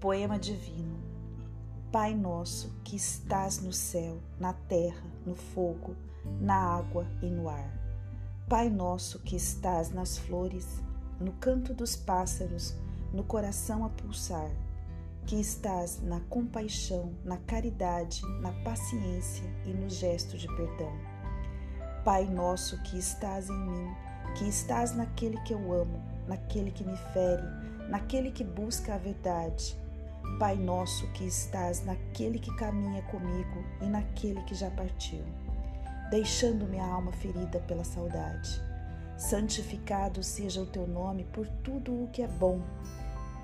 Poema Divino Pai nosso que estás no céu, na terra, no fogo, na água e no ar. Pai nosso que estás nas flores, no canto dos pássaros, no coração a pulsar, que estás na compaixão, na caridade, na paciência e no gesto de perdão. Pai nosso que estás em mim, que estás naquele que eu amo, naquele que me fere, naquele que busca a verdade Pai nosso que estás naquele que caminha comigo e naquele que já partiu, deixando minha alma ferida pela saudade. Santificado seja o teu nome por tudo o que é bom,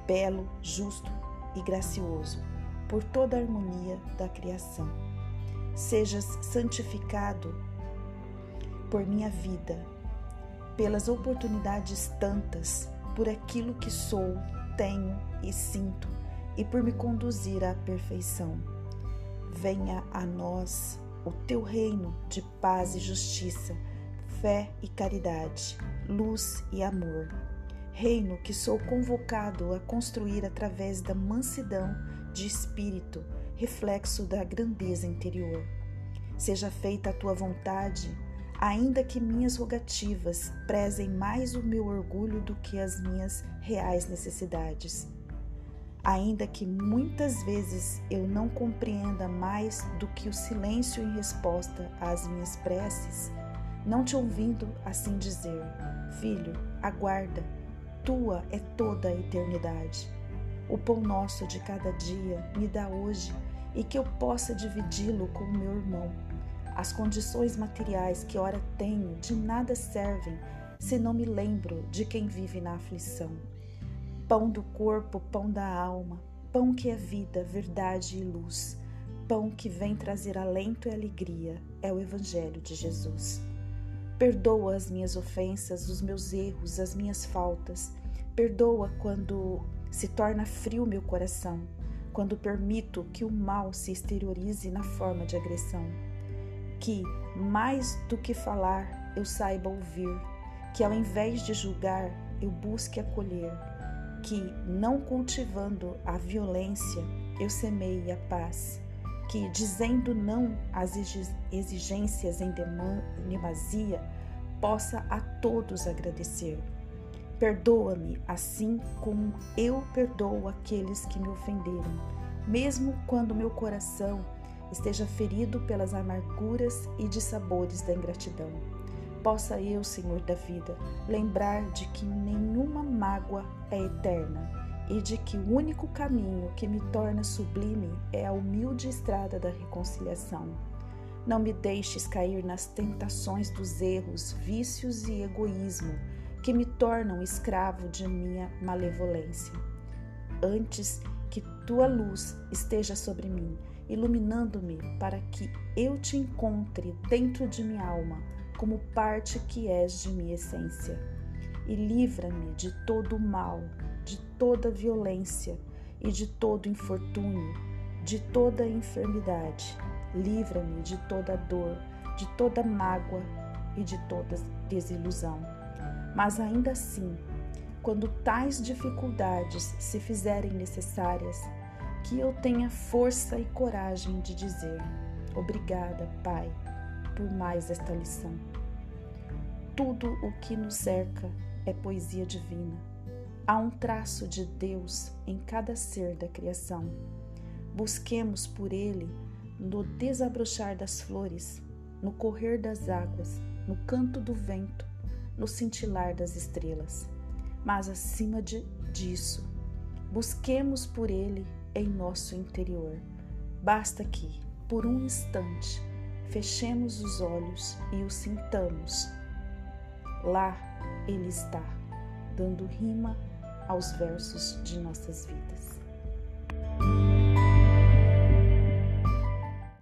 belo, justo e gracioso, por toda a harmonia da criação. Sejas santificado por minha vida, pelas oportunidades tantas, por aquilo que sou, tenho e sinto e por me conduzir à perfeição. Venha a nós o teu reino de paz e justiça, fé e caridade, luz e amor. Reino que sou convocado a construir através da mansidão de espírito, reflexo da grandeza interior. Seja feita a tua vontade, ainda que minhas rogativas prezem mais o meu orgulho do que as minhas reais necessidades ainda que muitas vezes eu não compreenda mais do que o silêncio em resposta às minhas preces, não te ouvindo assim dizer: Filho, aguarda, tua é toda a eternidade. O pão nosso de cada dia me dá hoje e que eu possa dividi-lo com o meu irmão. As condições materiais que ora tenho de nada servem se não me lembro de quem vive na aflição pão do corpo, pão da alma, pão que é vida, verdade e luz, pão que vem trazer alento e alegria, é o Evangelho de Jesus. Perdoa as minhas ofensas, os meus erros, as minhas faltas. Perdoa quando se torna frio meu coração, quando permito que o mal se exteriorize na forma de agressão. Que, mais do que falar, eu saiba ouvir, que ao invés de julgar, eu busque acolher que, não cultivando a violência, eu semeie a paz, que, dizendo não às exigências em demasia, possa a todos agradecer. Perdoa-me assim como eu perdoo aqueles que me ofenderam, mesmo quando meu coração esteja ferido pelas amarguras e dissabores da ingratidão possa eu, Senhor da vida, lembrar de que nenhuma mágoa é eterna e de que o único caminho que me torna sublime é a humilde estrada da reconciliação. Não me deixes cair nas tentações dos erros, vícios e egoísmo que me tornam escravo de minha malevolência. Antes que tua luz esteja sobre mim, iluminando-me para que eu te encontre dentro de minha alma como parte que és de minha essência. E livra-me de todo o mal, de toda violência e de todo infortúnio, de toda enfermidade. Livra-me de toda dor, de toda mágoa e de toda desilusão. Mas ainda assim, quando tais dificuldades se fizerem necessárias, que eu tenha força e coragem de dizer: Obrigada, Pai por mais esta lição. Tudo o que nos cerca é poesia divina. Há um traço de Deus em cada ser da criação. Busquemos por ele no desabrochar das flores, no correr das águas, no canto do vento, no cintilar das estrelas. Mas acima de, disso, busquemos por ele em nosso interior. Basta que, por um instante, Fechemos os olhos e o sintamos. Lá ele está, dando rima aos versos de nossas vidas.